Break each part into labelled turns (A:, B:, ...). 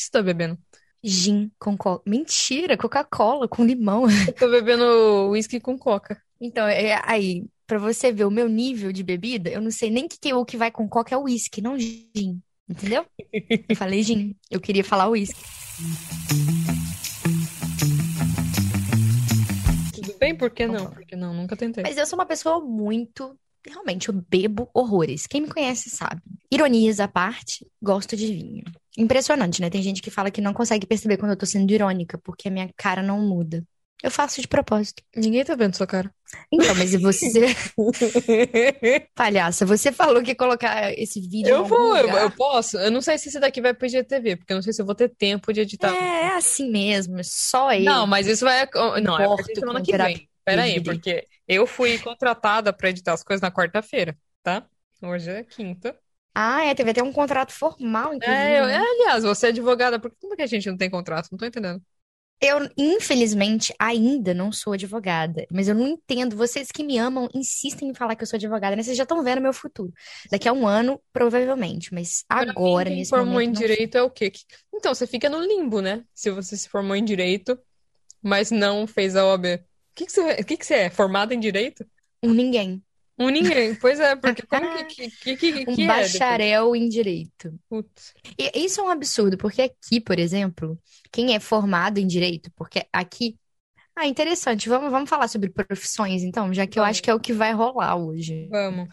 A: que você tá bebendo?
B: Gin com coca. Mentira, Coca-Cola com limão.
A: Eu tô bebendo whisky com coca.
B: Então, é, aí, pra você ver o meu nível de bebida, eu não sei nem que, que o que vai com coca é whisky, não gin. Entendeu? Eu falei gin. Eu queria falar whisky.
A: Tudo bem? Por que não? Por que não? Nunca tentei.
B: Mas eu sou uma pessoa muito. Realmente, eu bebo horrores. Quem me conhece sabe. Ironias à parte, gosto de vinho. Impressionante, né? Tem gente que fala que não consegue perceber quando eu tô sendo irônica, porque a minha cara não muda. Eu faço de propósito.
A: Ninguém tá vendo sua cara.
B: Então, mas e você. Palhaça, você falou que ia colocar esse vídeo
A: Eu vou, eu, eu posso. Eu não sei se esse daqui vai pro IGTV, porque eu não sei se eu vou ter tempo de editar.
B: É, é assim mesmo, só eu.
A: Não, mas isso vai. Não, é
B: Importo
A: semana que vem. Peraí, porque eu fui contratada pra editar as coisas na quarta-feira, tá? Hoje é quinta.
B: Ah, é, teve até um contrato formal, inclusive,
A: É, eu-
B: né?
A: é, aliás, você é advogada, por que que a gente não tem contrato? Não tô entendendo.
B: Eu, infelizmente, ainda não sou advogada, mas eu não entendo. Vocês que me amam insistem em falar que eu sou advogada, né? Vocês já estão vendo meu futuro. Daqui a um ano, provavelmente, mas
A: mim,
B: agora,
A: quem
B: nesse
A: formou em
B: momento, não
A: direito é o quê? Então, você fica no limbo, né? Se você se formou em direito, mas não fez a OAB. O que que você, que que você é? Formada em direito?
B: um ninguém.
A: Um ninguém. Pois é, porque como que, que, que, que,
B: Um
A: é depois?
B: bacharel em direito.
A: Putz.
B: E isso é um absurdo, porque aqui, por exemplo, quem é formado em direito, porque aqui. Ah, interessante. Vamos, vamos falar sobre profissões, então, já que eu acho que é o que vai rolar hoje.
A: Vamos.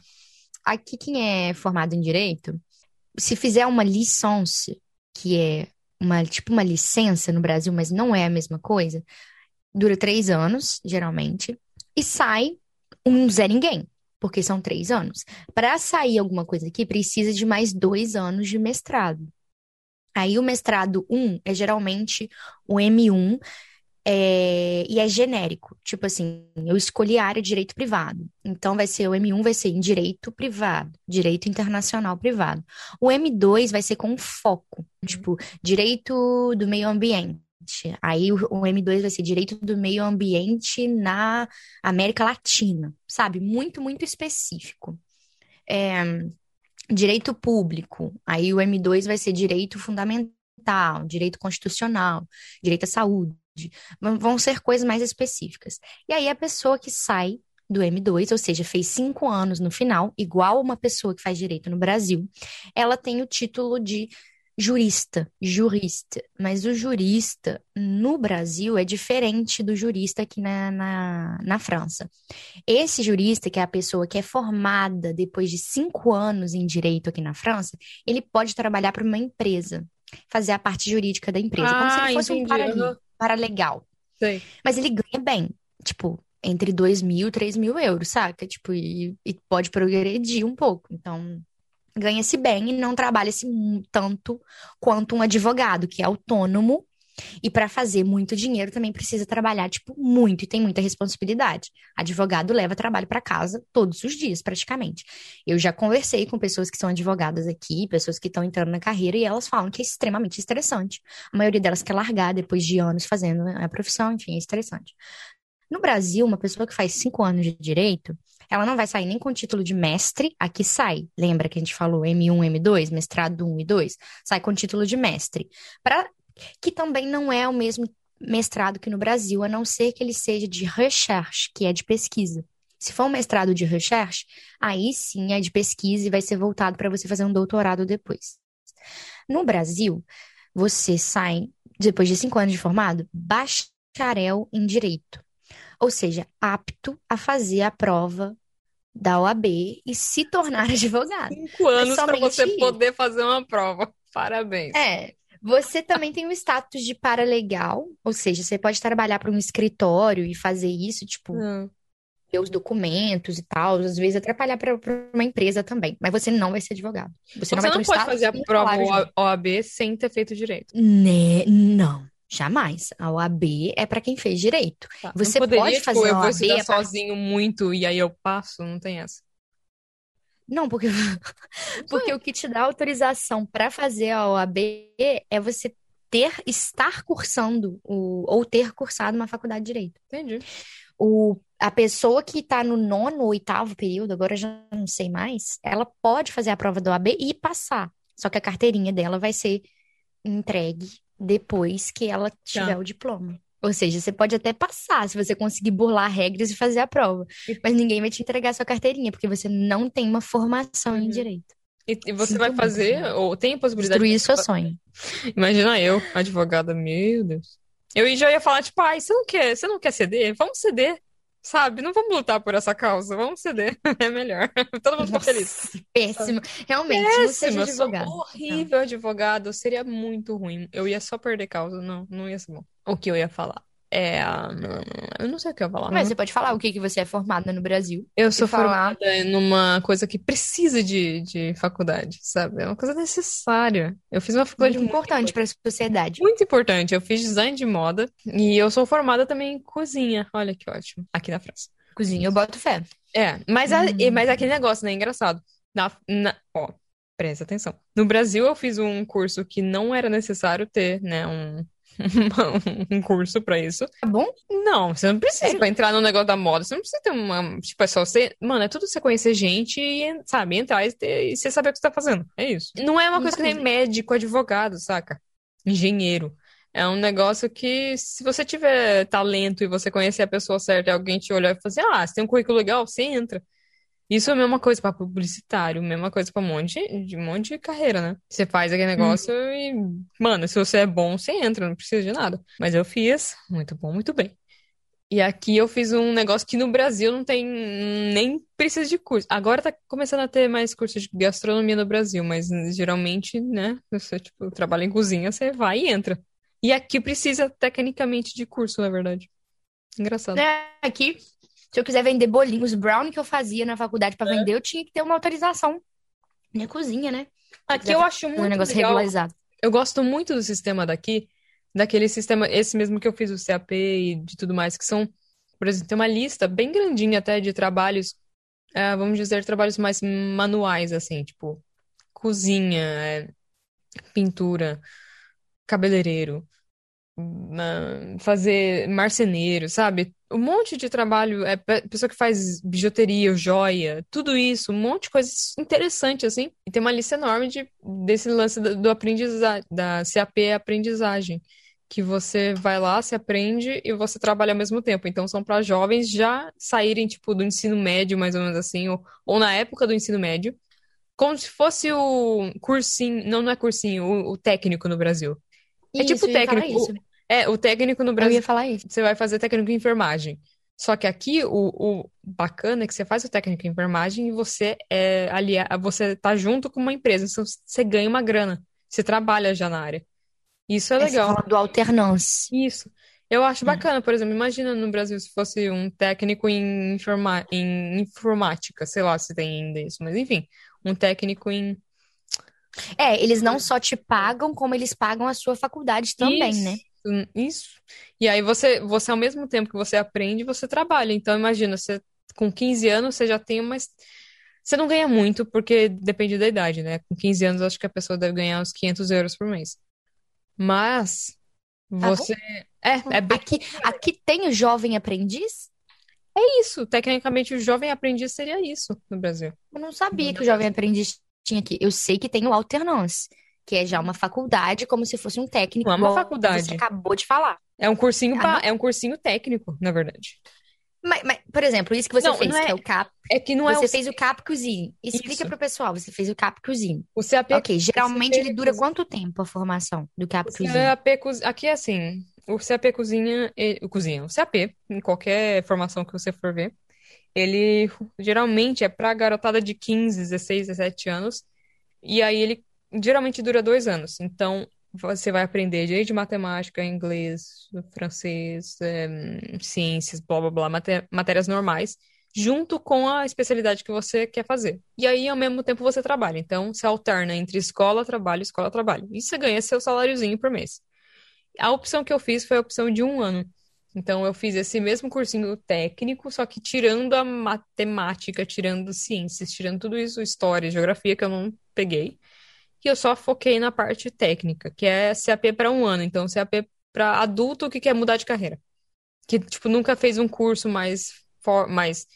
B: Aqui, quem é formado em direito, se fizer uma licence, que é uma, tipo uma licença no Brasil, mas não é a mesma coisa, dura três anos, geralmente, e sai um Zé Ninguém, porque são três anos. Para sair alguma coisa aqui, precisa de mais dois anos de mestrado. Aí o mestrado 1 é geralmente o M1, é, e é genérico. Tipo assim, eu escolhi a área de direito privado. Então vai ser o M1 vai ser em direito privado, direito internacional privado. O M2 vai ser com foco, tipo, direito do meio ambiente. Aí o, o M2 vai ser direito do meio ambiente na América Latina, sabe? Muito, muito específico. É, direito público. Aí o M2 vai ser direito fundamental, direito constitucional, direito à saúde. Vão ser coisas mais específicas. E aí a pessoa que sai do M2, ou seja, fez cinco anos no final, igual uma pessoa que faz direito no Brasil, ela tem o título de jurista, jurista. Mas o jurista no Brasil é diferente do jurista aqui na, na, na França. Esse jurista, que é a pessoa que é formada depois de cinco anos em direito aqui na França, ele pode trabalhar para uma empresa, fazer a parte jurídica da empresa, como se
A: Ah,
B: ele fosse um
A: entendi.
B: parali-
A: Aham.
B: paralegal.
A: Sei.
B: Mas ele ganha bem, tipo, entre 2 mil e 3 mil euros, saca? Tipo, e, e pode progredir um pouco. Então, ganha-se bem e não trabalha-se tanto quanto um advogado, que é autônomo. E para fazer muito dinheiro também precisa trabalhar, tipo, muito e tem muita responsabilidade. Advogado leva trabalho para casa todos os dias, praticamente. Eu já conversei com pessoas que são advogadas aqui, pessoas que estão entrando na carreira, e elas falam que é extremamente estressante. A maioria delas quer largar depois de anos fazendo a profissão, enfim, é estressante. No Brasil, uma pessoa que faz cinco anos de direito, ela não vai sair nem com título de mestre, aqui sai. Lembra que a gente falou M1, M2, mestrado 1 e 2? Sai com título de mestre. Pra, que também não é o mesmo mestrado que no Brasil, a não ser que ele seja de recherche, que é de pesquisa. Se for um mestrado de recherche, aí sim é de pesquisa e vai ser voltado para você fazer um doutorado depois. No Brasil, você sai, depois de cinco anos de formado, bacharel em direito. Ou seja, apto a fazer a prova da OAB e se tornar advogado.
A: Cinco anos para você
B: isso.
A: poder fazer uma prova. Parabéns.
B: É, você também tem o status de paralegal, ou seja, você pode trabalhar para um escritório e fazer isso, tipo,
A: Não.
B: ver os documentos e tal, às vezes atrapalhar para uma empresa também, mas você não vai ser advogado. Você não
A: Você não
B: um
A: pode fazer a prova. OAB sem ter feito direito.
B: Né? Não, jamais. A OAB é para quem fez direito.
A: Tá.
B: Você
A: poderia,
B: pode
A: tipo,
B: fazer
A: eu
B: a
A: vou
B: OAB
A: estudar
B: a par-
A: sozinho muito e aí eu passo? Não tem essa.
B: Não, porque, porque o que te dá autorização para fazer a OAB é você ter, estar cursando o, ou ter cursado uma faculdade de direito.
A: Entendi.
B: O, a pessoa que está no nono ou oitavo período, agora eu já não sei mais, ela pode fazer a prova da OAB e passar. Só que a carteirinha dela vai ser entregue depois que ela tiver
A: Tá.
B: o diploma. Ou seja, você pode até passar se você conseguir burlar regras e fazer a prova, mas ninguém vai te entregar sua carteirinha porque você não tem uma formação em
A: Uhum.
B: direito.
A: E, e você
B: Sinto
A: vai
B: muito,
A: fazer,
B: né?
A: ou tem a possibilidade
B: Destruir
A: de
B: seu sonho.
A: Imagina eu, advogada, meu Deus. Eu já ia falar, tipo, ai, você não quer, você não quer ceder? Vamos ceder, sabe? Não vamos lutar por essa causa, vamos ceder. É melhor. Todo mundo fica feliz.
B: Nossa, péssimo. Realmente, não seja
A: Péssimo, eu sou
B: advogado.
A: horrível advogado, seria muito ruim. Eu ia só perder causa, não, não ia ser bom. O que eu ia falar? É, eu não sei o que eu ia falar.
B: Mas você pode falar o que que você é formada no Brasil.
A: Eu sou
B: falar-
A: formada numa coisa que precisa de, de faculdade, sabe? É uma coisa necessária. Eu fiz uma faculdade
B: Muito importante para a sociedade.
A: Muito importante. Eu fiz design de moda e eu sou formada também em cozinha. Olha que ótimo. Aqui na França.
B: Cozinha, eu boto fé.
A: É, mas, a,
B: Hum.
A: mas aquele negócio, né? Engraçado. Na, na, ó, presta atenção. No Brasil, eu fiz um curso que não era necessário ter, né? Um, um curso pra isso.
B: Tá bom?
A: Não, você não precisa
B: Sério?
A: pra entrar no negócio da moda. Você não precisa ter uma. Tipo, é só você. Mano, é tudo você conhecer gente e, sabe, entrar e, ter- e você saber o que você tá fazendo. É isso. Não é uma coisa que nem médico, advogado, saca? Engenheiro. É um negócio que, se você tiver talento e você conhecer a pessoa certa e alguém te olhar e falar assim, ah, você tem um currículo legal, você entra. Isso é a mesma coisa pra publicitário, mesma coisa pra um monte de, um monte de carreira, né? Você faz aquele negócio e, mano, se você é bom, você entra, não precisa de nada. Mas eu fiz, muito bom, muito bem. E aqui eu fiz um negócio que no Brasil não tem nem precisa de curso. Agora tá começando a ter mais curso de gastronomia no Brasil, mas geralmente, né, você tipo trabalha em cozinha, você vai e entra. E aqui precisa tecnicamente de curso, na verdade. Engraçado.
B: É, aqui, se eu quiser vender bolinhos, brownie que eu fazia na faculdade para vender, eu tinha que ter uma autorização. Minha cozinha, né?
A: Aqui eu acho
B: Um
A: muito
B: negócio
A: legal.
B: regularizado.
A: Eu gosto muito do sistema daqui, daquele sistema, esse mesmo que eu fiz o CAP e de tudo mais, que são, por exemplo, tem uma lista bem grandinha até de trabalhos, eh, vamos dizer, trabalhos mais manuais, assim, tipo cozinha, eh, pintura, cabeleireiro, hum, fazer marceneiro, sabe? Um monte de trabalho, é pe- pessoa que faz bijuteria, joia, tudo isso, um monte de coisas interessantes, assim. E tem uma lista enorme de, desse lance do, do aprendizagem, da CAP aprendizagem, que você vai lá, se aprende e você trabalha ao mesmo tempo. Então, são para jovens já saírem, tipo, do ensino médio, mais ou menos assim, ou, ou na época do ensino médio, como se fosse o cursinho, não, não é cursinho, o, o técnico no Brasil. É tipo
B: Isso, ia falar
A: técnico.
B: isso.
A: É, o técnico no
B: Eu
A: Brasil
B: ia falar isso.
A: você vai fazer técnico em enfermagem. Só que aqui o, o bacana é que você faz o técnico em enfermagem e você é alia, você tá junto com uma empresa, então você ganha uma grana. Você trabalha já na área. Isso é
B: É,
A: legal.
B: fala do alternance.
A: Isso. Eu acho
B: Hum.
A: bacana, por exemplo, imagina no Brasil se fosse um técnico em, informa, em informática, sei lá se tem ainda isso, mas enfim, um técnico em
B: É, eles não só te pagam, como eles pagam a sua faculdade também,
A: Isso,
B: né?
A: Isso. E aí você, você ao mesmo tempo que você aprende, você trabalha. Então imagina, você com 15 anos você já tem uma você não ganha muito porque depende da idade, né? Com 15 anos acho que a pessoa deve ganhar uns 500 euros por mês. Mas
B: Tá
A: você é, é bem
B: Aqui, aqui tem o jovem aprendiz?
A: isso. Tecnicamente o jovem aprendiz seria isso no Brasil.
B: Eu não sabia que o jovem aprendiz tinha aqui. Eu sei que tem o alternance, que é já uma faculdade, como se fosse um técnico,
A: é uma faculdade.
B: você acabou de falar.
A: É um cursinho,
B: Ah,
A: é um cursinho técnico, na verdade.
B: Mas, mas, por exemplo, isso que você
A: Não,
B: fez,
A: não é-
B: que é o CAP,
A: É que não é
B: você
A: o,
B: fez o CAP Cuisine. Explica
A: Isso.
B: pro pessoal, você fez o CAP Cuisine.
A: o CAP
B: Ok, geralmente
A: fez
B: ele dura quanto tempo a formação do CAP Cuisine?
A: CAP, aqui é assim, o CAP cozinha, ele- o cozinha, o CAP, em qualquer formação que você for ver, ele geralmente é pra garotada de 15, 16, 17 anos, e aí ele geralmente dura dois anos. Então, você vai aprender desde matemática, inglês, francês, eh, ciências, blá blá blá, maté- matérias normais, junto com a especialidade que você quer fazer. E aí, ao mesmo tempo, você trabalha. Então, você alterna entre escola, trabalho, escola, trabalho. E você ganha seu saláriozinho por mês. A opção que eu fiz foi a opção de um ano. Então, eu fiz esse mesmo cursinho técnico, só que tirando a matemática, tirando ciências, tirando tudo isso, história, geografia, que eu não peguei. Eu só foquei na parte técnica, que é CAP para um ano. Então, CAP para adulto que quer mudar de carreira. Que, tipo, nunca fez um curso mais, for- mais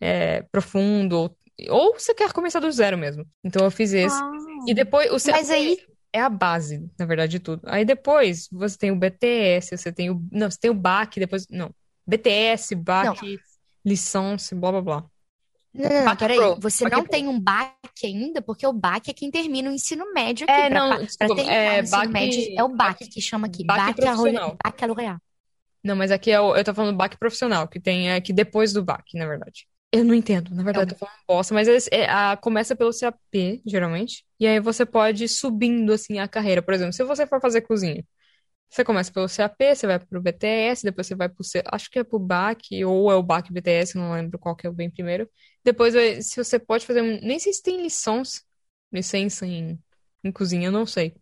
A: é, profundo, ou, ou você quer começar do zero mesmo. Então, eu fiz esse.
B: Ah.
A: E depois, o CAP
B: Mas aí,
A: é a base, na verdade, de tudo. Aí depois você tem o BTS, você tem o. Não, você tem o BAC, depois. Não. BTS, BAC, licença, blá blá blá.
B: Não, não,
A: Bac
B: peraí.
A: Pro,
B: Você
A: Bac
B: não
A: Pro.
B: tem um BAC ainda, porque o BAC é quem termina o ensino médio aqui.
A: É,
B: Pra
A: não,
B: pra
A: desculpa,
B: terminar
A: é
B: o ensino
A: BAC
B: médio, é o BAC que chama aqui.
A: BAC profissional.
B: BAC L'Oréal.
A: Não, mas aqui é o, eu tô falando BAC profissional, que tem aqui depois do BAC, na verdade. Eu não entendo, na verdade,
B: É
A: eu tô falando bosta, mas esse- é, a, começa pelo CAP, geralmente, e aí você pode ir subindo, assim, a carreira. Por exemplo, se você for fazer cozinha, você começa pelo CAP, você vai pro BTS, depois você vai pro, acho que é pro BAC, ou é o BAC BTS, não lembro qual que é o bem primeiro. Depois, vai- se você pode fazer, um- nem sei se tem licença, licença em, em cozinha, eu não sei.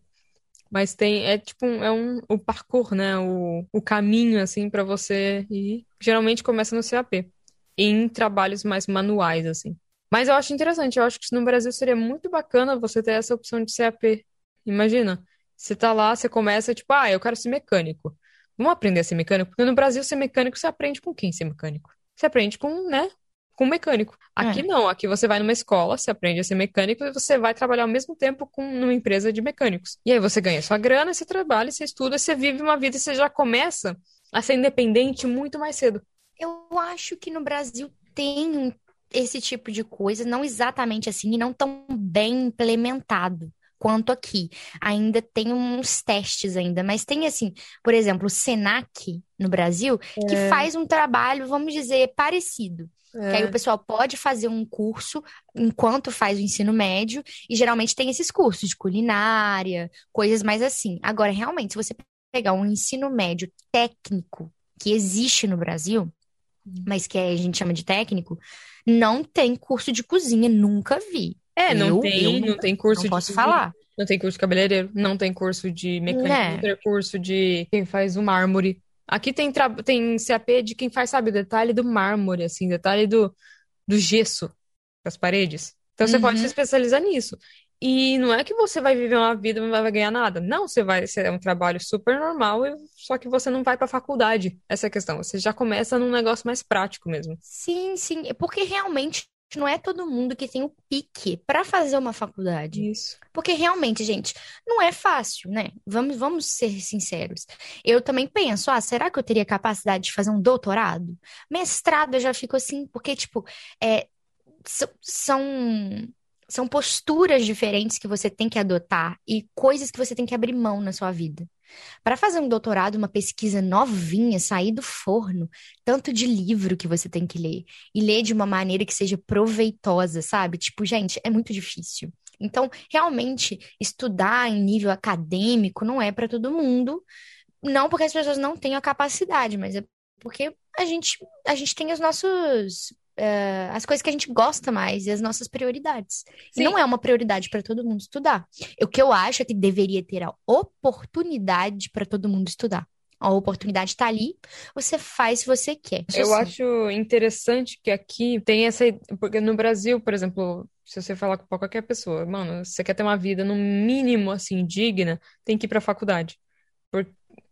A: Mas tem, é tipo, é um, o parkour, né? O, o caminho, assim, pra você ir. Geralmente começa no CAP. Em trabalhos mais manuais, assim. Mas eu acho interessante, eu acho que no Brasil seria muito bacana você ter essa opção de CAP. Imagina, você tá lá, você começa, tipo, ah, eu quero ser mecânico. Vamos aprender a ser mecânico? Porque no Brasil, ser mecânico, você aprende com quem ser mecânico? Você aprende com, né? Com um mecânico. Aqui
B: É.
A: não, aqui você vai numa escola, você aprende a ser mecânico e você vai trabalhar ao mesmo tempo com numa empresa de mecânicos. E aí você ganha sua grana, você trabalha, você estuda, você vive uma vida e você já começa a ser independente muito mais cedo.
B: Eu acho que no Brasil tem esse tipo de coisa, não exatamente assim, e não tão bem implementado quanto aqui. Ainda tem uns testes ainda, mas tem assim, por exemplo, o Senac no Brasil, que faz um trabalho, vamos dizer, parecido. Que aí
A: É.
B: o pessoal pode fazer um curso enquanto faz o ensino médio, e geralmente tem esses cursos de culinária, coisas mais assim. Agora, realmente, se você pegar um ensino médio técnico que existe no Brasil, mas que a gente chama de técnico, não tem curso de cozinha, nunca vi.
A: É, não
B: Eu-
A: tem,
B: eu
A: não
B: nunca-
A: tem curso
B: Não
A: de
B: posso falar.
A: não tem curso de cabeleireiro, não tem curso de mecânico,
B: É.
A: não tem curso de quem faz o mármore. Aqui tem, tra- tem CAP de quem faz, sabe, o detalhe do mármore, assim, detalhe do, do gesso das paredes. Então você pode se
B: Uhum.
A: especializar nisso. E não é que você vai viver uma vida e não vai ganhar nada. Não, você vai, você é um trabalho super normal, só que você não vai pra faculdade. Essa é a questão. Você já começa num negócio mais prático mesmo.
B: Sim, sim, é porque realmente não é todo mundo que tem o pique para fazer uma faculdade.
A: Isso.
B: Porque realmente, gente, não é fácil, né? Vamos, vamos ser sinceros. Eu também penso, ah, será que eu teria capacidade de fazer um doutorado? Mestrado eu já fico assim, porque, tipo, é, são, são posturas diferentes que você tem que adotar e coisas que você tem que abrir mão na sua vida. Para fazer um doutorado, uma pesquisa novinha, sair do forno, tanto de livro que você tem que ler, e ler de uma maneira que seja proveitosa, sabe? Tipo, gente, é muito difícil. Então, realmente, estudar em nível acadêmico não é para todo mundo. Não porque as pessoas não tenham a capacidade, mas é porque a gente, a gente tem os nossos, eh, as coisas que a gente gosta mais e as nossas prioridades. E
A: Sim.
B: não é uma prioridade para todo mundo estudar. O que eu acho é que deveria ter a oportunidade para todo mundo estudar. A oportunidade está ali, você faz se você quer. Isso
A: Eu
B: sim.
A: acho interessante que aqui tem essa. Porque no Brasil, por exemplo, se você falar com qualquer pessoa, mano, você quer ter uma vida no mínimo assim, digna, tem que ir pra faculdade. Por,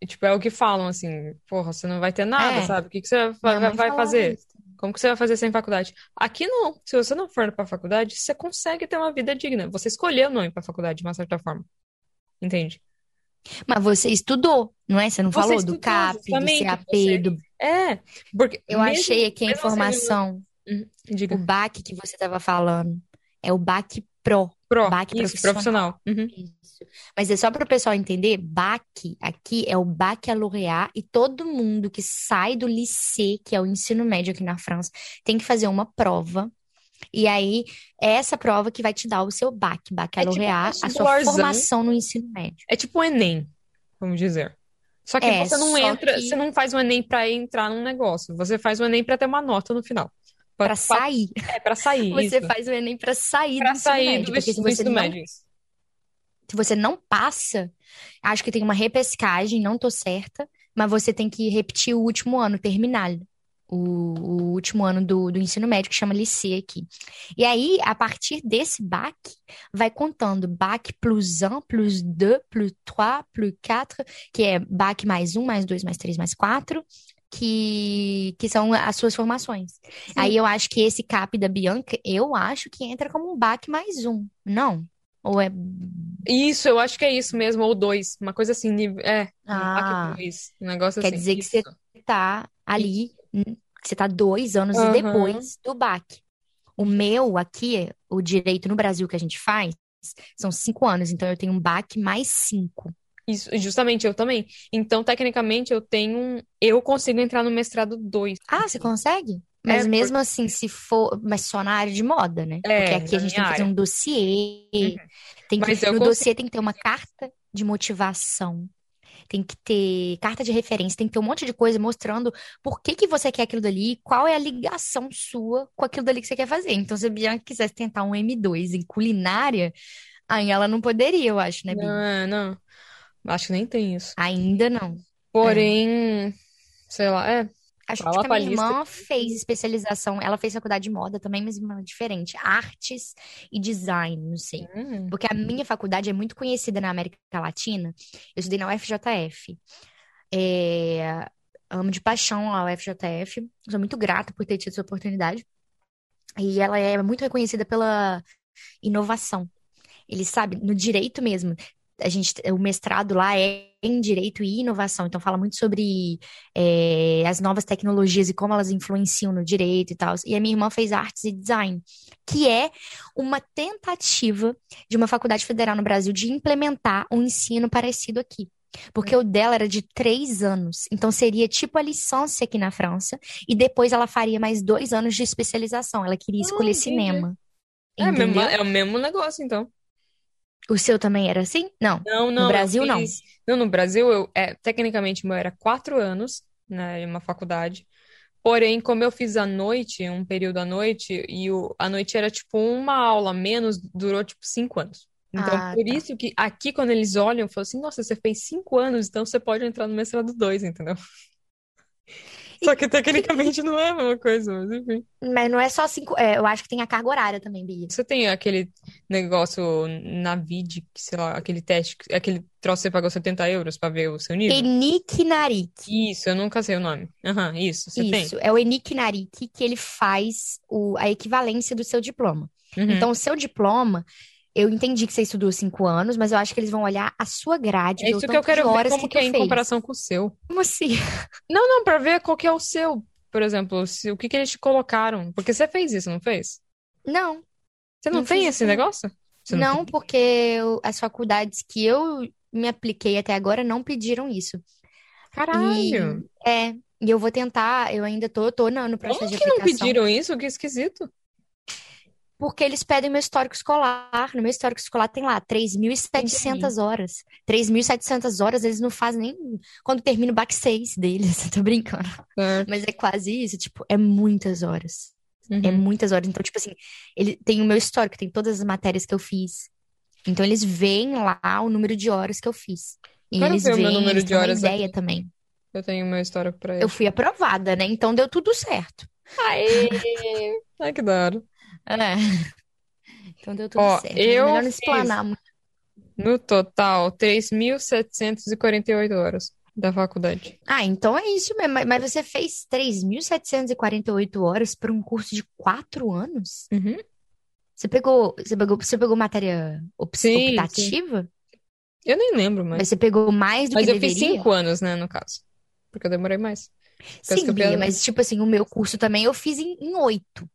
A: tipo, é o que falam assim, porra, você não vai ter nada,
B: É.
A: sabe? O que que você vai, vai fazer?
B: isso.
A: Como que você vai fazer sem faculdade? Aqui não. Se você não for pra faculdade, você consegue ter uma vida digna. Você escolheu não ir pra faculdade, de uma certa forma. Entende?
B: Mas você estudou, não é? Você não
A: Você
B: falou
A: estudou,
B: do CAP, do CAP,
A: você-
B: do...
A: É, porque
B: Eu
A: mesmo-
B: achei aqui a informação,
A: Hum, Diga.
B: o BAC que você estava falando. É o BAC Pro.
A: Pro,
B: baque
A: isso,
B: profissional.
A: profissional. Uhum.
B: Isso. Mas é só para o pessoal entender, BAC aqui é o Baccalauréat e todo mundo que sai do lycée, que é o ensino médio aqui na França, tem que fazer uma prova. E aí, é essa prova que vai te dar o seu BAC, Baccalauréat,
A: um
B: a sua formação no ensino médio.
A: É tipo o Enem, vamos dizer. Só que
B: É,
A: você não entra,
B: que-
A: você não faz o Enem pra entrar num negócio. Você faz o Enem pra ter uma nota no final.
B: Para sair.
A: É, pra sair,
B: Você
A: isso.
B: faz o Enem para sair
A: Pra
B: do ensino
A: sair
B: médio.
A: do
B: Porque se
A: ensino
B: você não
A: médio.
B: Se você não passa, acho que tem uma repescagem, não tô certa, mas você tem que repetir o último ano, terminar o, o último ano do, do ensino médio, que chama lycée aqui. E aí, a partir desse BAC, vai contando BAC plus 1, plus 2, plus 3, plus 4, que é BAC mais 1, mais 2, mais 3, mais 4, que, que são as suas formações. Aí eu acho que esse CAP da Bianca, eu acho que entra como um BAC mais um, não? Ou é
A: Isso, eu acho que é isso mesmo, ou dois. Uma coisa assim, nível- é, um
B: Ah,
A: BAC 2. Um negócio
B: quer
A: assim.
B: dizer que
A: Isso.
B: você tá ali, que você tá dois anos
A: Aham.
B: depois do BAC. O meu aqui, o direito no Brasil que a gente faz, são cinco anos, então eu tenho um BAC mais cinco.
A: Isso, justamente, eu também. Então, tecnicamente, eu tenho um. Eu consigo entrar no mestrado 2.
B: Ah, você consegue? Mas
A: É,
B: mesmo assim, se for, mas só na área de moda, né? Porque
A: É,
B: aqui a gente tem
A: minha
B: que fazer
A: área.
B: um dossiê, tem que,
A: Mas
B: no
A: consigo.
B: dossiê tem que ter uma carta de motivação, tem que ter carta de referência, tem que ter um monte de coisa mostrando por que que você quer aquilo dali, qual é a ligação sua com aquilo dali que você quer fazer. Então, se a Bianca quisesse tentar um M2 em culinária, aí ela não poderia, eu acho, né, Bia?
A: Não, é, não. Acho que nem tem isso.
B: Ainda não.
A: Porém, sei lá, é.
B: Acho
A: Fala
B: que a minha irmã fez especialização, ela fez faculdade de moda também, mas uma diferente, artes e design, não sei.
A: Hum,
B: Porque a minha faculdade é muito conhecida na América Latina. Eu estudei na UFJF. É, amo de paixão a UFJF. Sou muito grata por ter tido essa oportunidade. E ela é muito reconhecida pela inovação. Ele sabe, no direito mesmo. A gente, o mestrado lá é em direito e inovação, então fala muito sobre é, as novas tecnologias e como elas influenciam no direito e tal. E a minha irmã fez artes e design, que é uma tentativa de uma faculdade federal no Brasil de implementar um ensino parecido aqui. Porque o dela era de três anos. Então seria tipo a licença aqui na França. E depois ela faria mais dois anos de especialização. Ela queria escolher
A: entendi.
B: cinema.
A: É, é o mesmo negócio, então.
B: O seu também era assim? Não.
A: Não, não, eu
B: Brasil, não.
A: fiz- Não, no Brasil, eu, é, tecnicamente, meu era quatro anos, né, em uma faculdade. Porém, como eu fiz à noite, um período à noite, e o, a noite era tipo uma aula menos, durou tipo cinco anos. Então,
B: Ah,
A: por
B: tá.
A: isso que aqui, quando eles olham, falam assim: nossa, você fez cinco anos, então você pode entrar no mestrado dois, entendeu? Só que tecnicamente não é a mesma coisa, mas enfim.
B: Mas não é só cinco. é, eu acho que tem a carga horária também, Bia.
A: Você tem aquele negócio na VID, que, sei lá, aquele teste, aquele troço que você pagou 70 euros pra ver o seu nível?
B: Enik Narik.
A: Isso, eu nunca sei o nome. Aham, isso, você tem.
B: Isso, é o Enik Narik que ele faz o, a equivalência do seu diploma.
A: Uhum.
B: Então, o seu diploma, eu entendi que você estudou cinco anos, mas eu acho que eles vão olhar a sua grade,
A: É isso que eu quero ver como
B: que
A: que é em
B: fez.
A: comparação com o seu.
B: Como assim?
A: Não, não, pra ver qual que é o seu. Por exemplo, se- o que que eles te colocaram. Porque você fez isso, não fez?
B: Não,
A: Você não
B: Não
A: tem esse
B: isso, não.
A: negócio? Você
B: não,
A: tem?
B: porque eu- as faculdades que eu me apliquei até agora não pediram isso.
A: Caralho.
B: E é, e eu vou tentar, eu ainda tô, tô no, processo
A: Como
B: de
A: que não
B: aplicação.
A: pediram isso? Que esquisito.
B: Porque eles pedem meu histórico escolar. No meu histórico escolar tem lá 3.700 horas. 3.700 horas eles não fazem nem quando termina o back 6 deles. Tô brincando.
A: Certo.
B: Mas é quase isso. Tipo, é muitas horas. É
A: Uhum.
B: muitas horas. Então, tipo assim, ele tem o meu histórico, tem todas as matérias que eu fiz. Então, eles veem lá o número de horas que eu fiz. E
A: Quero
B: eles
A: ver o meu
B: veem,
A: número
B: eles
A: de horas
B: ideia
A: aqui.
B: também.
A: Eu tenho meu histórico pra
B: Eu
A: ele.
B: fui aprovada, né? Então deu tudo certo.
A: Aê! Ai, que da hora.
B: É. Então deu tudo
A: Ó,
B: certo. Mas
A: eu
B: melhor não
A: fiz
B: explanar muito.
A: no total 3.748 horas da faculdade.
B: Ah, então é isso mesmo. Mas- Mas você fez 3.748 horas para um curso de quatro anos?
A: Uhum.
B: Você pegou, você pegou, você pegou matéria op-
A: Sim, sim.
B: optativa?
A: Eu nem lembro
B: Mas
A: mais.
B: você pegou mais do
A: Mas
B: que
A: eu fiz cinco anos, né, no caso. Porque eu demorei mais.
B: Sim, Bia, mas tipo assim, o meu curso também eu fiz em em oito.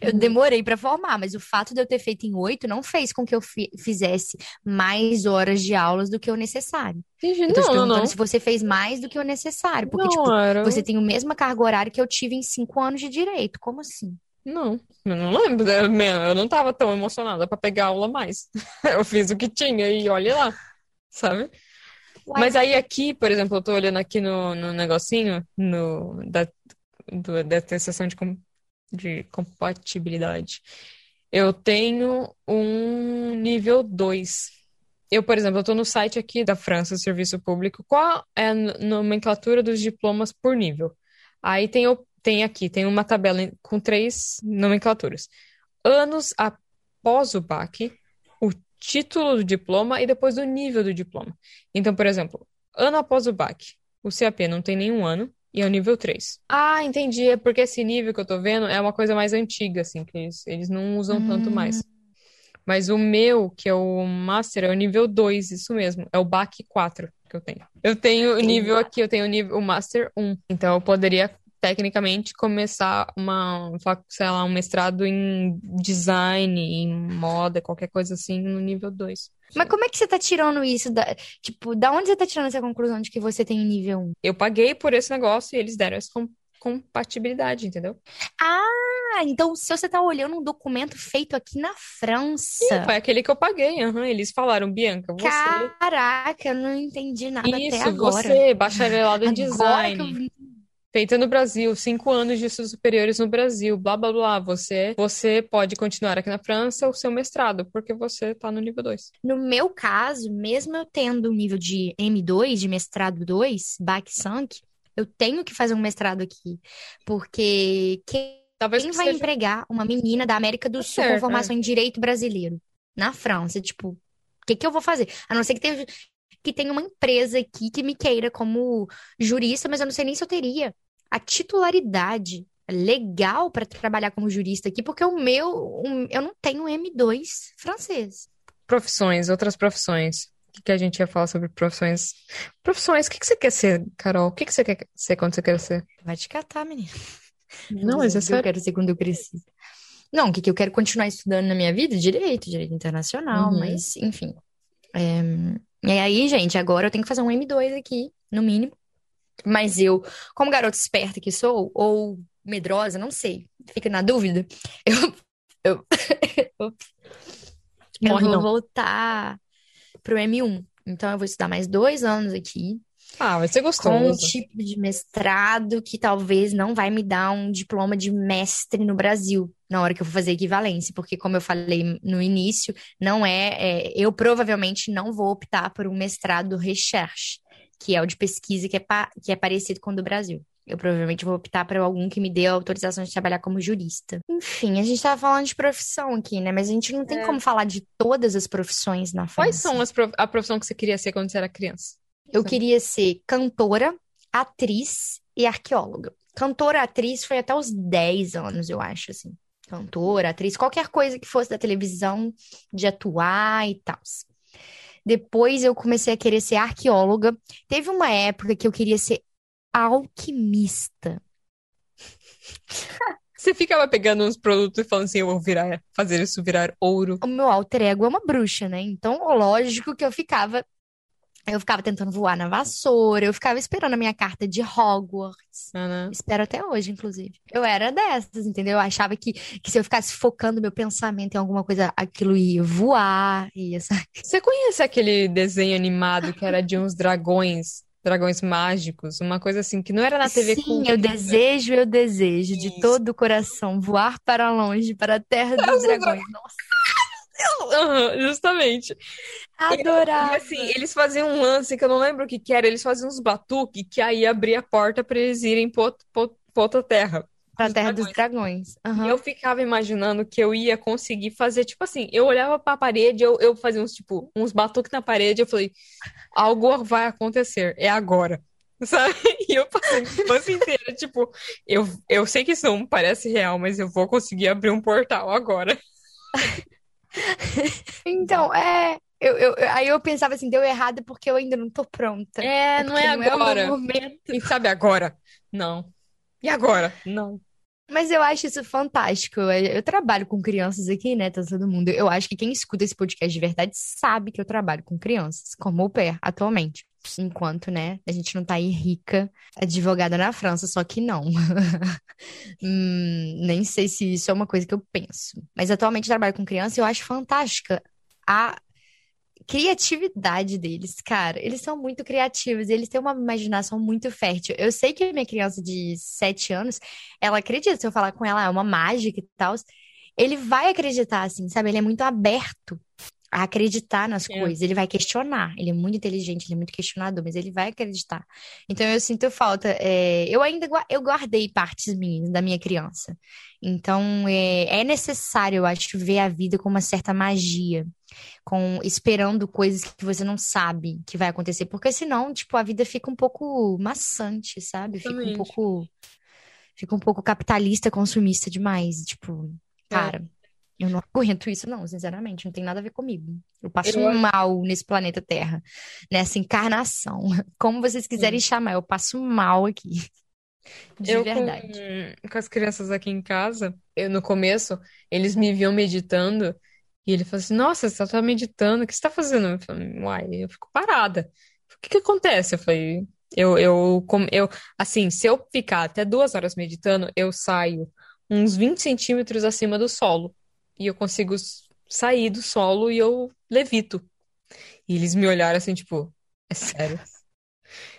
B: Eu demorei para formar, mas o fato de eu ter feito em oito não fez com que eu fi- fizesse mais horas de aulas do que o necessário.
A: Entendi.
B: Eu tô te
A: Não,
B: perguntando
A: não.
B: se você fez mais do que o necessário, porque
A: Não,
B: tipo,
A: era.
B: você tem a mesma carga horária que eu tive em cinco anos de direito. Como assim?
A: Não, eu não lembro. Eu eu não tava tão emocionada pra pegar aula mais. Eu fiz o que tinha e olha lá, sabe?
B: Uai,
A: Mas aí aqui, por exemplo, eu tô olhando aqui no, no negocinho no, da, do, da atestação de, de compatibilidade. Eu tenho um nível 2. Eu, por exemplo, tô no site aqui da França, Serviço Público. Qual é a no- nomenclatura dos diplomas por nível? Aí tem, tem aqui, tem uma tabela com três nomenclaturas. Anos após o BAC, o título do diploma e depois o nível do diploma. Então, por exemplo, ano após o BAC, o CAP não tem nenhum ano e é o nível 3. Ah, entendi. É porque esse nível que eu tô vendo é uma coisa mais antiga, assim, que eles, eles não usam tanto mais. Mas o meu, que é o Master, é o nível 2, isso mesmo. É o BAC 4 que eu tenho. Eu tenho o nível aqui, eu tenho o nível o Master 1. Então eu poderia tecnicamente começar uma, sei lá, um mestrado em design, em moda, qualquer coisa assim, no nível 2.
B: Mas como é que você tá tirando isso? Da, tipo, da onde você tá tirando essa conclusão de que você tem nível 1?
A: Eu paguei por esse negócio e eles deram essa com compatibilidade, entendeu?
B: Ah, então se você tá olhando um documento feito aqui na França.
A: Sim, foi aquele que eu paguei, uhum. Eles falaram, Bianca, você.
B: Caraca, eu não entendi nada
A: Isso,
B: até agora.
A: você, bacharelado em
B: Agora
A: design. Feita no Brasil, cinco anos de estudos superiores no Brasil, blá blá blá. Você, você pode continuar aqui na França o seu mestrado, porque você tá no nível 2.
B: No meu caso, mesmo eu tendo um nível de M2, de mestrado 2, BAC Sank, eu tenho que fazer um mestrado aqui. Porque quem
A: Talvez
B: Quem
A: que
B: vai
A: seja.
B: empregar uma menina da América do Sul com
A: certo,
B: formação em direito brasileiro na França? Tipo, o que que eu vou fazer? A não ser que tenha, que tenha uma empresa aqui que me queira como jurista, mas eu não sei nem se eu teria a titularidade legal para trabalhar como jurista aqui, porque o meu, o- eu não tenho M2 francês.
A: Profissões, outras profissões. O que que a gente ia falar sobre profissões? Profissões, o que que você quer ser, Carol? O que que você quer ser quando você quer ser?
B: Vai te catar, menina.
A: Não, mas é
B: O que eu
A: sério.
B: quero ser quando eu crescer. Não, o que que eu quero continuar estudando na minha vida? Direito, direito internacional,
A: Uhum.
B: mas enfim. É, E aí, gente, agora eu tenho que fazer um M2 aqui, no mínimo. Mas eu, como garota esperta que sou, ou medrosa, não sei, fica na dúvida, eu, eu, eu
A: Morre
B: vou
A: não.
B: voltar pro M1. Então eu vou estudar mais dois anos aqui
A: Ah, vai ser
B: com um
A: gostoso.
B: tipo de mestrado que talvez não vai me dar um diploma de mestre no Brasil na hora que eu for fazer equivalência, porque como eu falei no início, não é, é, eu provavelmente não vou optar por um mestrado recherche, que é o de pesquisa que é, pa- que é parecido com o do Brasil. Eu provavelmente vou optar por algum que me dê a autorização de trabalhar como jurista. Enfim, a gente tava falando de profissão aqui, né? Mas a gente não tem
A: É.
B: como falar de todas as profissões na
A: Quais
B: França.
A: são as prof- a profissão que você queria ser quando você era criança?
B: Eu
A: Sim.
B: queria ser cantora, atriz e arqueóloga. Cantora, atriz foi até os 10 anos, eu acho, assim. Cantora, atriz, qualquer coisa que fosse da televisão, de atuar e tal. Depois eu comecei a querer ser arqueóloga. Teve uma época que eu queria ser alquimista.
A: Você ficava pegando uns produtos e falando assim, eu vou virar, fazer isso virar ouro.
B: O meu alter ego é uma bruxa, né? Então, lógico que eu ficava. Eu ficava tentando voar na vassoura, eu ficava esperando a minha carta de Hogwarts.
A: Né?
B: Espero até hoje, inclusive. Eu era dessas, entendeu? Eu achava que, que se eu ficasse focando meu pensamento em alguma coisa, aquilo ia voar, ia, sabe?
A: Você conhece aquele desenho animado que era de uns dragões, dragões mágicos, uma coisa assim, que não era na TV
B: Sim,
A: Cultura.
B: eu desejo, eu desejo de
A: Isso.
B: todo o coração voar para longe, para a terra dos dragões. Nossa,
A: Aham, justamente. E
B: adorava.
A: assim, eles faziam um lance que eu não lembro o que que era, eles faziam uns batuque que aí abria a porta pra eles irem pra pra pra outra terra.
B: Para a
A: Dos
B: terra dos
A: dragões.
B: dragões.
A: E eu ficava imaginando que eu ia conseguir fazer, tipo assim, eu olhava pra parede, eu, eu fazia uns, tipo, uns batuques na parede, eu falei, algo vai acontecer, é agora. Sabe? E eu passei a infância inteira, tipo, eu, eu sei que isso não parece real, mas eu vou conseguir abrir um portal agora.
B: Então, é. Eu, eu, aí eu pensava assim, deu errado porque eu ainda não tô pronta.
A: É, não é
B: não é o
A: agora.
B: momento.
A: Quem sabe agora? Não. E agora? Não.
B: Mas eu acho isso fantástico. Eu, eu trabalho com crianças aqui, né? Tá todo mundo. Eu acho que quem escuta esse podcast de verdade sabe que eu trabalho com crianças, como au pair, atualmente. Enquanto, né, a gente não tá aí rica, advogada na França, só que não. Hum, nem sei se isso é uma coisa que eu penso. Mas atualmente trabalho com criança e eu acho fantástica a criatividade deles, cara. Eles são muito criativos, eles têm uma imaginação muito fértil. Eu sei que a minha criança de 7 anos, ela acredita, se eu falar com ela, "Ah, é uma mágica e tal, ele vai acreditar, assim, sabe? Ele é muito aberto a acreditar nas
A: É.
B: coisas, ele vai questionar. Ele é muito inteligente, ele é muito questionador, mas ele vai acreditar. Então eu sinto falta. é, eu ainda eu guardei partes minhas da minha criança. Então é, é necessário, eu acho, ver a vida com uma certa magia com esperando coisas que você não sabe que vai acontecer, porque senão, tipo, a vida fica um pouco maçante, sabe? Fica um pouco fica um pouco capitalista, consumista demais, tipo,
A: É.
B: cara. Eu não aguento isso, não, sinceramente. Não tem nada a ver comigo. Eu passo
A: Eu-
B: mal nesse planeta Terra, nessa encarnação. Como vocês quiserem chamar, eu passo mal aqui. De
A: Eu
B: verdade.
A: com, com as crianças aqui em casa, eu no começo, eles me viam meditando e ele falou assim: Nossa, você tá meditando, o que você tá fazendo? Eu falei, Uai, eu fico parada. O que que acontece? Eu falei, eu, eu, com- eu, assim, se eu ficar até duas horas meditando, eu saio uns 20 centímetros acima do solo e eu consigo sair do solo e eu levito. E eles me olharam assim, tipo, é sério?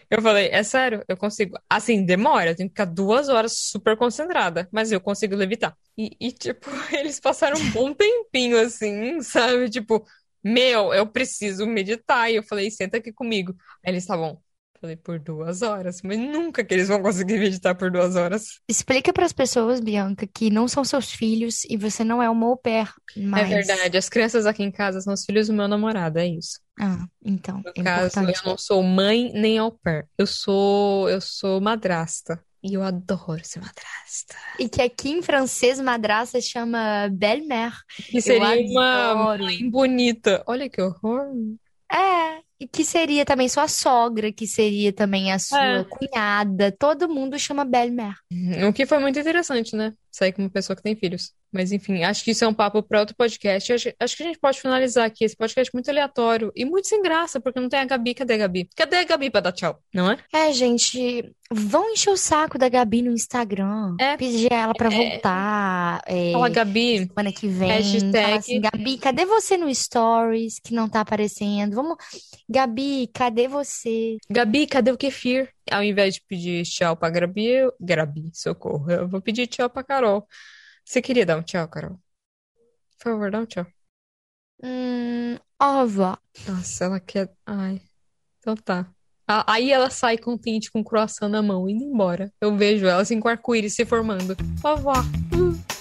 A: Eu falei, é sério, eu consigo. Assim, demora, eu tenho que ficar duas horas super concentrada, mas eu consigo levitar. E, e, tipo, eles passaram um bom tempinho assim, sabe? Tipo, meu, eu preciso meditar. E eu falei, senta aqui comigo. Aí eles, bom. Falei, por duas horas, mas nunca que eles vão conseguir meditar por duas horas.
B: Explica para as pessoas, Bianca, que não são seus filhos e você não é uma au pair,
A: É verdade, as crianças aqui em casa são os filhos do meu namorado, é isso.
B: Ah, então,
A: No
B: é
A: caso, eu
B: importante.
A: não sou mãe nem au pair. Eu sou, eu sou madrasta. E eu adoro ser madrasta.
B: E que aqui em francês, madraça chama belle-mère.
A: Que seria uma mãe bonita. Olha que horror.
B: É, que seria também sua sogra, que seria também a sua
A: É.
B: cunhada. Todo mundo chama belle-mère.
A: O que foi muito interessante, né? Sair com uma pessoa que tem filhos. Mas enfim, acho que isso é um papo para outro podcast. Acho, acho que a gente pode finalizar aqui esse podcast muito aleatório e muito sem graça, porque não tem a Gabi. Cadê a Gabi? Cadê a Gabi pra dar tchau? Não é?
B: É, gente, vão encher o saco da Gabi no Instagram.
A: É.
B: Pedir ela pra
A: É.
B: voltar. É,
A: Fala, Gabi.
B: semana que vem.
A: Hashtag-
B: assim, Gabi, cadê você no Stories que não tá aparecendo? Vamos, Gabi, cadê você?
A: Gabi, cadê o kefir? Ao invés de pedir tchau pra Gabi, eu... Gabi, socorro. Eu vou pedir tchau pra Carol. Você queria dar um tchau, Carol? Por favor, dá um tchau.
B: Hum, revoir.
A: Nossa, ela quer. Ai. Então tá. Aí ela sai contente com o croissant na mão, indo embora. Eu vejo ela assim com arco-íris se formando. Revoir. Hum.